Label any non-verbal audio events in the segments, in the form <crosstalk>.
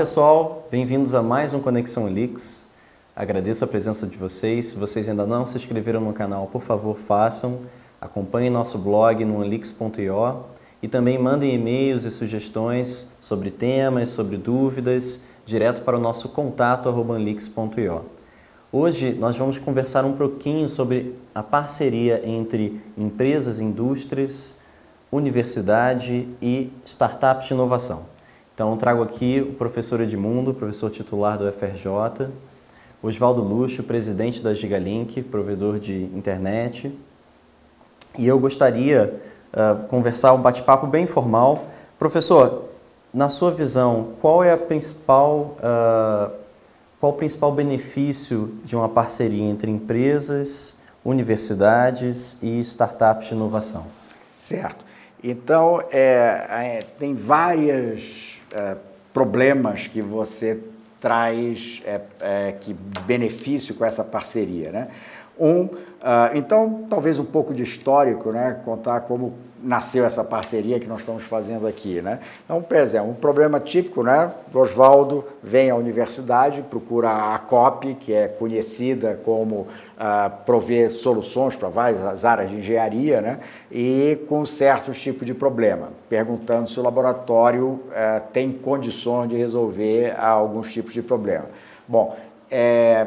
pessoal, bem-vindos a mais um Conexão Leaks. Agradeço a presença de vocês. Se vocês ainda não se inscreveram no canal, por favor, façam. Acompanhem nosso blog no anlix.io e também mandem e-mails e sugestões sobre temas, sobre dúvidas, direto para o nosso contato anlix.io. Hoje nós vamos conversar um pouquinho sobre a parceria entre empresas, indústrias, universidade e startups de inovação. Então trago aqui o professor Edmundo, professor titular do FRJ, Oswaldo Luxo, presidente da Gigalink, provedor de internet. E eu gostaria uh, conversar um bate-papo bem informal. Professor, na sua visão, qual é a principal, uh, qual o principal benefício de uma parceria entre empresas, universidades e startups de inovação? Certo. Então, é, é, tem várias é, problemas que você traz é, é, que benefício com essa parceria, né? Um, uh, então, talvez um pouco de histórico, né? Contar como nasceu essa parceria que nós estamos fazendo aqui, né? Então, por exemplo, um problema típico, né? Oswaldo vem à universidade, procura a COP, que é conhecida como uh, prover soluções para várias áreas de engenharia, né? E com certos tipos de problema, perguntando se o laboratório uh, tem condições de resolver alguns tipos de problema. Bom, é,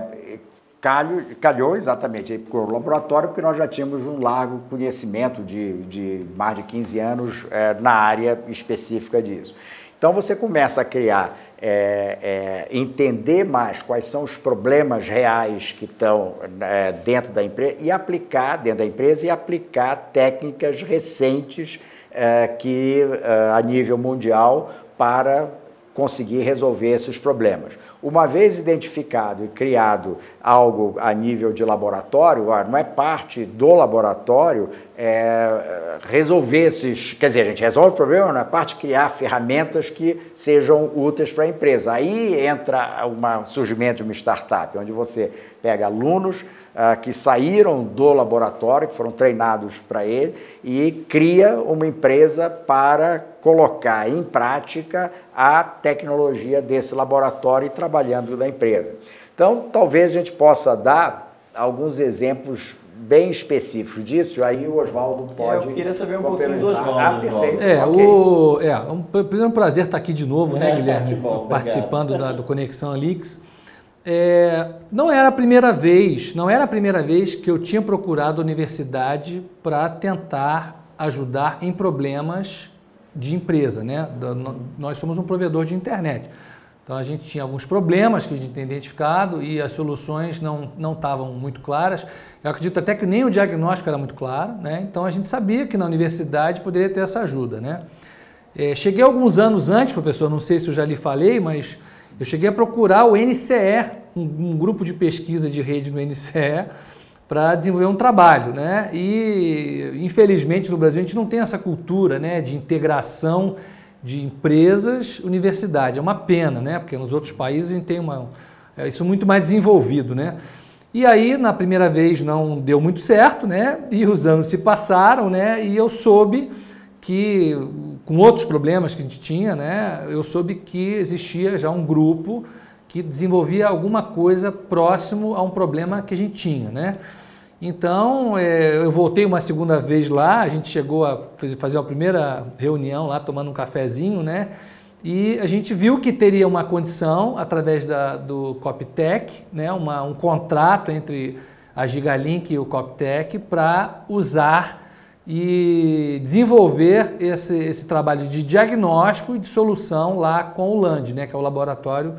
calho, calhou exatamente para o laboratório, porque nós já tínhamos um largo conhecimento de, de mais de 15 anos é, na área específica disso. Então você começa a criar, é, é, entender mais quais são os problemas reais que estão é, dentro da empresa e aplicar dentro da empresa e aplicar técnicas recentes é, que é, a nível mundial para conseguir resolver esses problemas. Uma vez identificado e criado algo a nível de laboratório, não é parte do laboratório é, resolver esses. Quer dizer, a gente resolve o problema, não é parte criar ferramentas que sejam úteis para a empresa. Aí entra o surgimento de uma startup, onde você pega alunos que saíram do laboratório, que foram treinados para ele, e cria uma empresa para colocar em prática a tecnologia desse laboratório e trabalhando na empresa. Então, talvez a gente possa dar alguns exemplos bem específicos disso, aí o Oswaldo pode. Eu queria saber um pouquinho do Oswaldo. Ah, perfeito. É, okay. o, é um, primeiro prazer estar aqui de novo, né, é, Guilherme? Bom, participando da, do Conexão Alix. É, não era a primeira vez, não era a primeira vez que eu tinha procurado a universidade para tentar ajudar em problemas de empresa, né? Nós somos um provedor de internet. Então a gente tinha alguns problemas que a gente tinha identificado e as soluções não, não estavam muito claras. Eu acredito até que nem o diagnóstico era muito claro, né? Então a gente sabia que na universidade poderia ter essa ajuda, né? É, cheguei alguns anos antes, professor, não sei se eu já lhe falei, mas eu cheguei a procurar o NCE, um, um grupo de pesquisa de rede no NCE, para desenvolver um trabalho, né? E infelizmente no Brasil a gente não tem essa cultura, né, de integração de empresas, universidade. É uma pena, né? Porque nos outros países a gente tem uma é, isso muito mais desenvolvido, né? E aí na primeira vez não deu muito certo, né? E os anos se passaram, né? E eu soube que com outros problemas que a gente tinha, né, eu soube que existia já um grupo que desenvolvia alguma coisa próximo a um problema que a gente tinha, né? Então, é, eu voltei uma segunda vez lá, a gente chegou a fazer a primeira reunião lá, tomando um cafezinho, né? E a gente viu que teria uma condição, através da, do Coptec, né? Uma, um contrato entre a Gigalink e o Coptec para usar e desenvolver esse, esse trabalho de diagnóstico e de solução lá com o LAND, né, que é o laboratório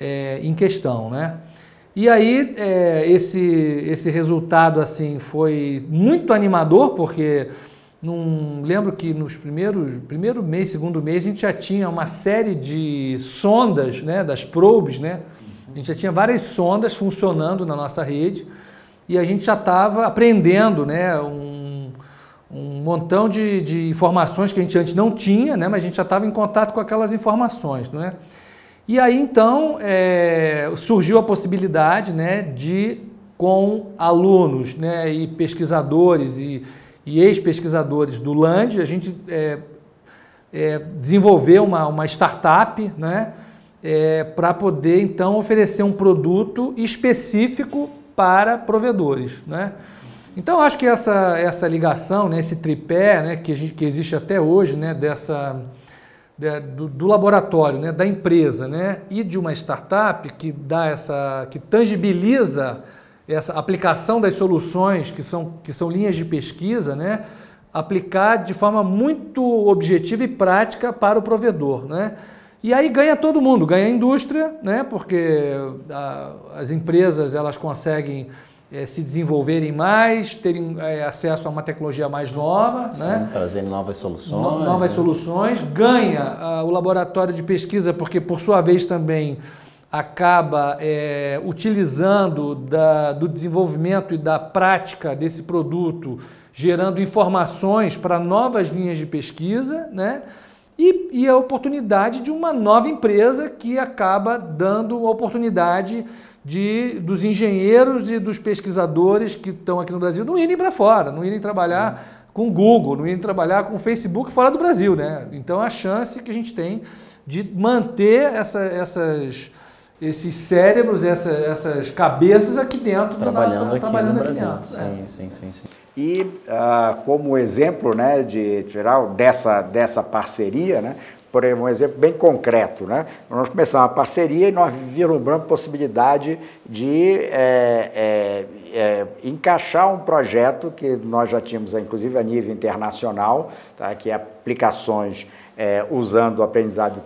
é, em questão. Né? E aí é, esse, esse resultado assim foi muito animador, porque não lembro que nos primeiros primeiro mês, segundo mês, a gente já tinha uma série de sondas, né, das probes, né? A gente já tinha várias sondas funcionando na nossa rede e a gente já estava aprendendo, né, um, um montão de, de, informações que a gente antes não tinha, né, mas a gente já estava em contato com aquelas informações. Não é? E aí então é, surgiu a possibilidade né, de, com alunos né, e pesquisadores e, e ex-pesquisadores do LAND, a gente é, é, desenvolver uma, uma startup né, é, para poder então oferecer um produto específico para provedores. Né? Então, acho que essa, essa ligação, né, esse tripé né, que, gente, que existe até hoje, né, dessa, de, do, do, laboratório, né, da empresa né, e de uma startup que dá essa, que tangibiliza essa aplicação das soluções que são, que são linhas de pesquisa, né, aplicar de forma muito objetiva e prática para o provedor. Né? E aí ganha todo mundo, ganha a indústria, né, porque a, as empresas elas conseguem é, se desenvolverem mais, terem é, acesso a uma tecnologia mais nova, Sim, né? trazendo novas soluções. No, novas né? soluções, ganha o laboratório de pesquisa, porque por sua vez também acaba é, utilizando da, do desenvolvimento e da prática desse produto, gerando informações para novas linhas de pesquisa, né? E, e, a oportunidade de uma nova empresa que acaba dando a oportunidade de, dos engenheiros e dos pesquisadores que estão aqui no Brasil não irem para fora, não irem trabalhar com Google, não irem trabalhar com Facebook fora do Brasil. Né? Então, a chance que a gente tem de manter essa, essas, esses cérebros, essa, essas cabeças aqui dentro trabalhando nosso, aqui trabalhando no aqui Brasil. dentro. Sim, é. sim, sim, sim. E uh, como exemplo né, de geral dessa, dessa parceria, né, por um exemplo bem concreto. Né? Nós começamos uma parceria e nós vislumbramos possibilidade de é, é, é, encaixar um projeto que nós já tínhamos, inclusive, a nível internacional, tá? que é aplicações é, usando o aprendizado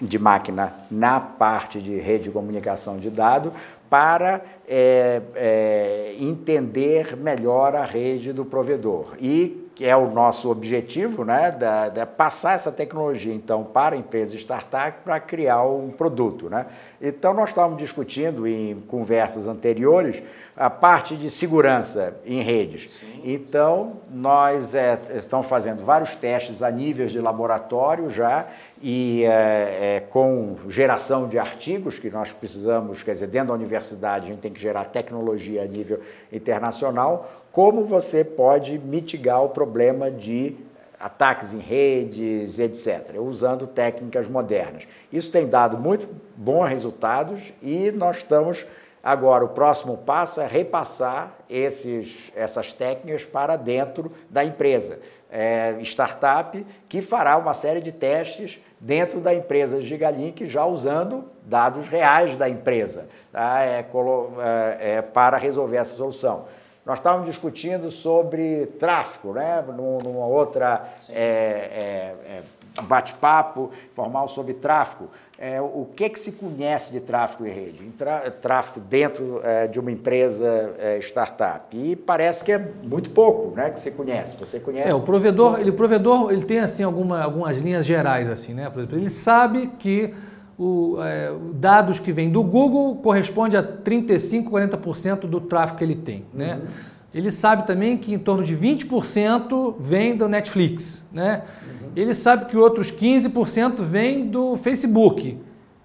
de máquina na parte de rede de comunicação de dados, para é, é, entender melhor a rede do provedor. E que é o nosso objetivo, né, da, da passar essa tecnologia então para a empresa startup para criar um produto, né? Então nós estávamos discutindo em conversas anteriores a parte de segurança em redes. Sim. Então nós é, estamos fazendo vários testes a níveis de laboratório já e é, é, com geração de artigos que nós precisamos, quer dizer, dentro da universidade a gente tem que gerar tecnologia a nível internacional como você pode mitigar o problema de ataques em redes, etc., usando técnicas modernas. Isso tem dado muito bons resultados e nós estamos agora o próximo passo é repassar esses, essas técnicas para dentro da empresa. É, startup que fará uma série de testes dentro da empresa Gigalink, já usando dados reais da empresa tá? é, é, é para resolver essa solução. Nós estávamos discutindo sobre tráfego, né? numa outra é, é, é, bate-papo formal sobre tráfego. É, o que, que se conhece de tráfego em rede? Tráfego dentro é, de uma empresa é, startup. E parece que é muito pouco né, que você conhece. Você conhece. É, o provedor, ele, o provedor ele tem assim, alguma, algumas linhas gerais, assim, né? Por exemplo, ele sabe que o, é, dados que vêm do Google corresponde a 35, 40% do tráfego que ele tem. Né? Uhum. Ele sabe também que em torno de 20% vem do Netflix. Né? Uhum. Ele sabe que outros 15% vem do Facebook.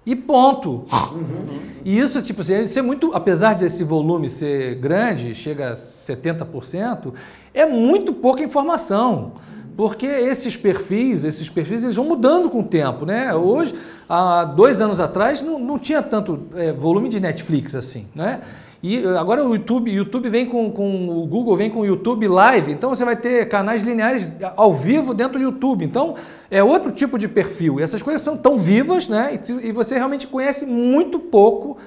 E ponto. Uhum. E isso, tipo assim, isso é muito, apesar desse volume ser grande, chega a 70%, é muito pouca informação. Porque esses perfis, esses perfis, eles vão mudando com o tempo, né? Hoje, há dois anos atrás, não, não tinha tanto é, volume de Netflix assim, né? E agora o YouTube, YouTube vem com, com o Google vem com o YouTube Live, então você vai ter canais lineares ao vivo dentro do YouTube. Então é outro tipo de perfil. E essas coisas são tão vivas, né? E, e você realmente conhece muito pouco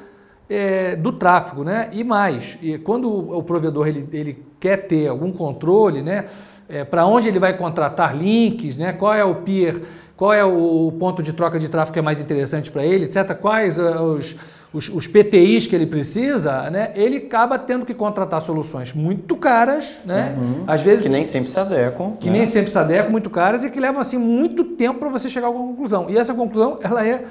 é, do tráfego, né? E mais, e quando o, o provedor ele, ele quer ter algum controle, né? É, para onde ele vai contratar links, né? qual é o peer, qual é o ponto de troca de tráfego que é mais interessante para ele, etc. Quais uh, os, os, os, PTIs que ele precisa, né? ele acaba tendo que contratar soluções muito caras, né? Uhum. às vezes que nem sempre se adequam, que né? nem sempre se adequam, muito caras e que levam assim muito tempo para você chegar a alguma conclusão. E essa conclusão ela é,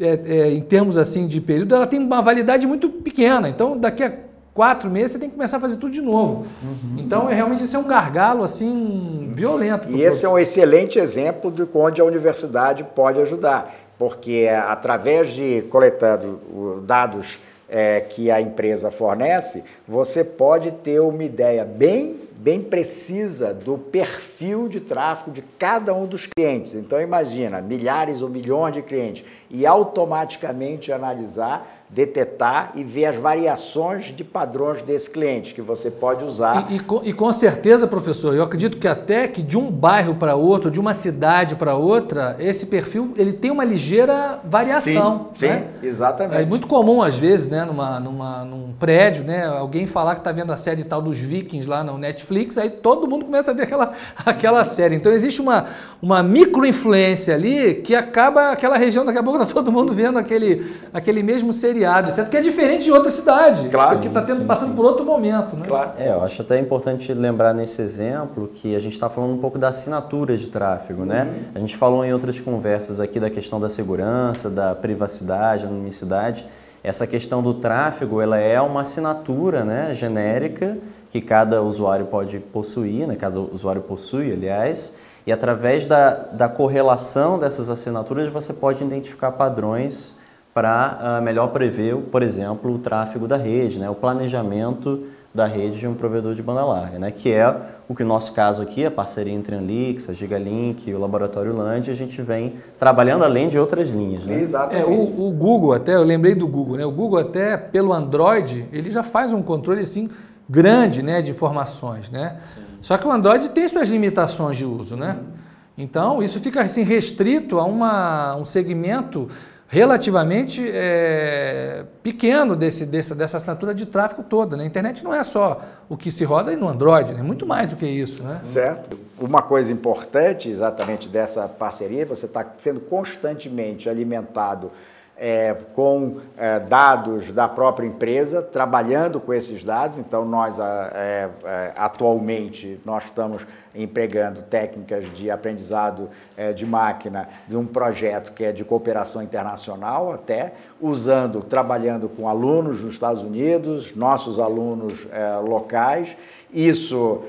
é, é, em termos assim de período, ela tem uma validade muito pequena. Então, daqui a quatro meses você tem que começar a fazer tudo de novo. Uhum. Então, é, realmente, isso é um gargalo, assim, violento. E esse é um excelente exemplo de onde a universidade pode ajudar, porque através de coletando dados é, que a empresa fornece, você pode ter uma ideia bem bem precisa do perfil de tráfego de cada um dos clientes. Então imagina, milhares ou milhões de clientes e automaticamente analisar detectar e ver as variações de padrões desse cliente que você pode usar. E, e, com, e, com, certeza, professor, eu acredito que até que de um bairro para outro, de uma cidade para outra, esse perfil ele tem uma ligeira variação. Sim, né? sim exatamente. É muito comum, às vezes, né, numa, numa, num prédio, né, alguém falar que está vendo a série tal dos Vikings lá no Netflix, aí todo mundo começa a ver aquela, <laughs> aquela série. Então existe uma, uma micro-influência ali que acaba aquela região, daqui a pouco está todo mundo vendo aquele, aquele mesmo seriado feriado, etc., que é diferente de outra cidade, claro, que está passando sim. por outro momento. Né? Claro. É, eu acho até importante lembrar nesse exemplo que a gente está falando um pouco da assinatura de tráfego. Né? Uhum. Né? A gente falou em outras conversas aqui da questão da segurança, da privacidade, anonimicidade. Essa questão do tráfego ela é uma assinatura né, genérica que cada usuário pode possuir, né, cada usuário possui, aliás, e através da, da correlação dessas assinaturas você pode identificar padrões para uh, melhor prever, por exemplo, o tráfego da rede, né, o planejamento da rede de um provedor de banda larga, né, que é o que no nosso caso aqui, a parceria entre a Anlix, a Gigalink e o Laboratório Land, a gente vem trabalhando além de outras linhas. Né? Exatamente. É, o, o, Google até, eu lembrei do Google, né, o Google até pelo Android, ele já faz um controle assim grande né, de informações, né? Só que o Android tem suas limitações de uso, né? Então, isso fica assim restrito a uma, um segmento relativamente é, pequeno desse, dessa, dessa assinatura de tráfego toda. Né? A internet não é só o que se roda no Android, é né? muito mais do que isso. Né? Certo. Uma coisa importante exatamente dessa parceria, você está sendo constantemente alimentado é, com é, dados da própria empresa, trabalhando com esses dados. Então, nós é, é, atualmente nós estamos empregando técnicas de aprendizado é, de máquina de um projeto que é de cooperação internacional, até usando, trabalhando com alunos nos Estados Unidos, nossos alunos é, locais. Isso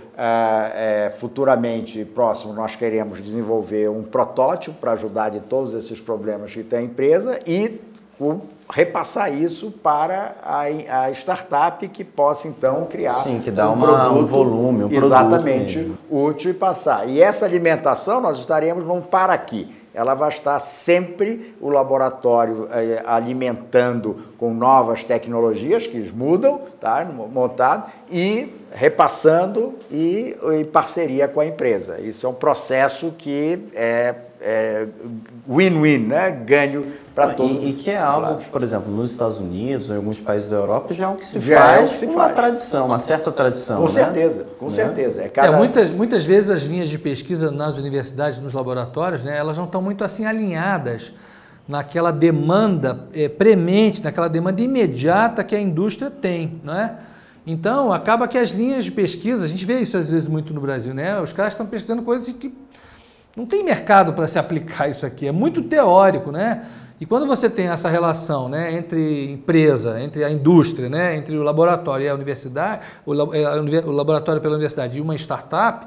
futuramente próximo nós queremos desenvolver um protótipo para ajudar de todos esses problemas que tem a empresa e o, repassar isso para a, a, startup que possa então criar Sim, que dá um, uma, produto, um volume, um exatamente útil e passar. E essa alimentação nós estaremos num para aqui. Ela vai estar sempre o laboratório eh, alimentando com novas tecnologias que mudam, tá, montado e repassando e em parceria com a empresa. Isso é um processo que é win-win, é né? ganho para todos. E, e, que é algo que, por exemplo, nos Estados Unidos ou em alguns países da Europa já é o que se já faz é que se com faz. uma tradição, uma certa tradição. Com né? certeza, com né? certeza. É, cada... é, muitas, muitas vezes as linhas de pesquisa nas universidades, nos laboratórios, né, elas não estão muito assim alinhadas naquela demanda é, premente, naquela demanda imediata que a indústria tem, não é? Então, acaba que as linhas de pesquisa, a gente vê isso às vezes muito no Brasil, né? Os caras estão pesquisando coisas que não tem mercado para se aplicar isso aqui, é muito teórico, né? E quando você tem essa relação né, entre empresa, entre a indústria, né, entre o laboratório e a universidade, o, é, o laboratório pela universidade e uma startup,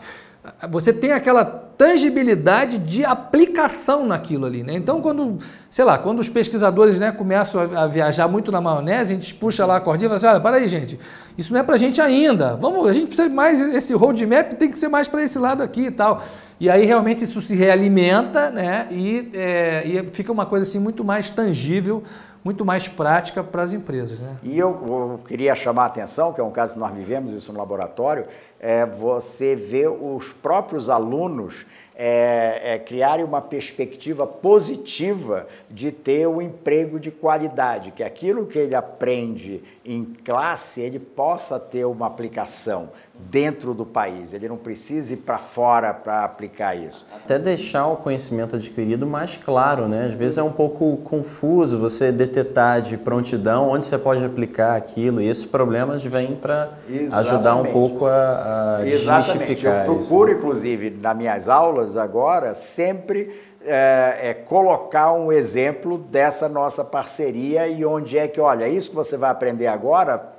você tem aquela tangibilidade de aplicação naquilo ali, né? Então, quando, sei lá, quando os pesquisadores né, começam a, viajar muito na maionese, a gente puxa lá a cordinha e fala assim, olha, para aí, gente, isso não é para a gente ainda, vamos, a gente precisa mais, esse roadmap tem que ser mais para esse lado aqui e tal. E aí, realmente, isso se realimenta, né? E, é, e fica uma coisa assim muito mais tangível, muito mais prática para as empresas. Né? E eu, eu, queria chamar a atenção, que é um caso que nós vivemos isso no laboratório, é você vê os próprios alunos é, é, criarem uma perspectiva positiva de ter um emprego de qualidade, que aquilo que ele aprende em classe ele possa ter uma aplicação dentro do país, ele não precisa ir para fora para aplicar isso. Até deixar o conhecimento adquirido mais claro, né? Às vezes é um pouco confuso você detectar de prontidão onde você pode aplicar aquilo e esses problemas vêm para ajudar um pouco a, a Exatamente. Eu procuro, isso. inclusive, nas minhas aulas agora, sempre é, é, colocar um exemplo dessa nossa parceria e onde é que, olha, isso que você vai aprender agora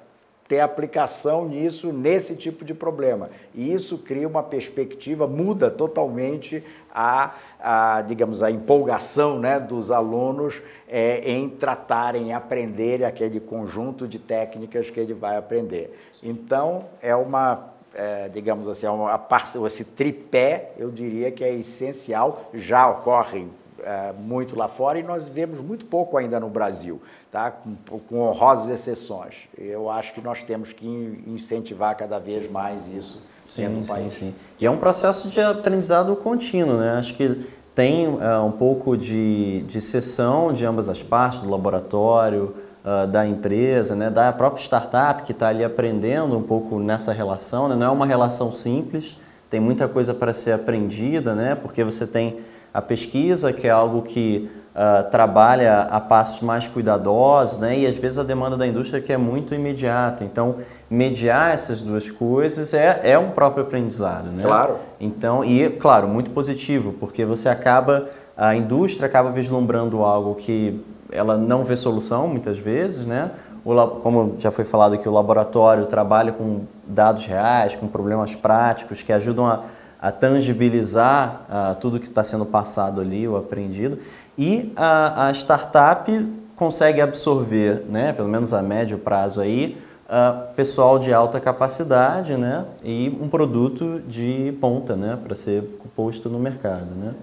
ter aplicação nisso, nesse tipo de problema. E isso cria uma perspectiva, muda totalmente a, a digamos, a empolgação né, dos alunos é, em tratarem, aprender aquele conjunto de técnicas que ele vai aprender. Então, é uma é, digamos assim, uma, esse tripé, eu diria que é essencial, já ocorre é, muito lá fora e nós vemos muito pouco ainda no Brasil, tá? com, com honrosas exceções. Eu acho que nós temos que incentivar cada vez mais isso sim, dentro do país. Sim, sim. E é um processo de aprendizado contínuo, né? Acho que tem uh, um pouco de, de sessão de ambas as partes, do laboratório, uh, da empresa, né? da própria startup que está ali aprendendo um pouco nessa relação. Né? Não é uma relação simples, tem muita coisa para ser aprendida, né? porque você tem a pesquisa, que é algo que uh, trabalha a passos mais cuidadosos, né? e às vezes a demanda da indústria que é muito imediata. Então, mediar essas duas coisas é, é um próprio aprendizado. Né? Claro. Então, e claro, muito positivo, porque você acaba, a indústria acaba vislumbrando algo que ela não vê solução muitas vezes, né? O, como já foi falado aqui, o laboratório trabalha com dados reais, com problemas práticos que ajudam a a tangibilizar uh, tudo que está sendo passado ali, o aprendido, e a, a startup consegue absorver, né, pelo menos a médio prazo aí, uh, pessoal de alta capacidade, né, e um produto de ponta, né, para ser posto no mercado, né.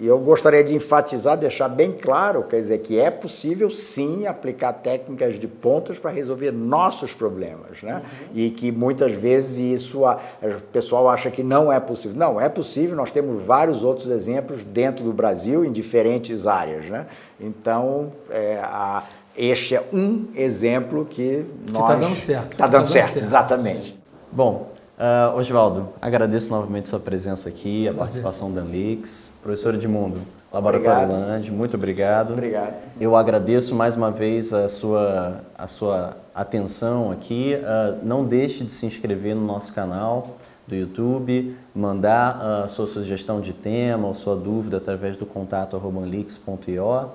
E eu gostaria de enfatizar, deixar bem claro, quer dizer, que é possível sim aplicar técnicas de pontas para resolver nossos problemas, né? Uhum. E que muitas vezes isso o pessoal acha que não é possível. Não, é possível, nós temos vários outros exemplos dentro do Brasil em diferentes áreas, né? Então, é, a, este é um exemplo que nós... Está dando certo. Está dando, tá dando certo, certo, exatamente. Bom, Uh, Oswaldo, agradeço novamente sua presença aqui, a participação da Anlix. Professor Edmundo, Laboratório Land, muito obrigado. Obrigado. Eu agradeço mais uma vez a sua, a sua atenção aqui. Uh, não deixe de se inscrever no nosso canal do YouTube, mandar a uh, sua sugestão de tema ou sua dúvida através do contato anlix.io uh,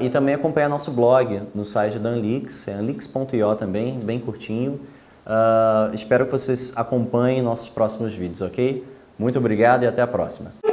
e também acompanhar nosso blog no site da Anlix, é anlix.io também, bem curtinho. Uh, espero que vocês acompanhem nossos próximos vídeos, ok? Muito obrigado e até a próxima.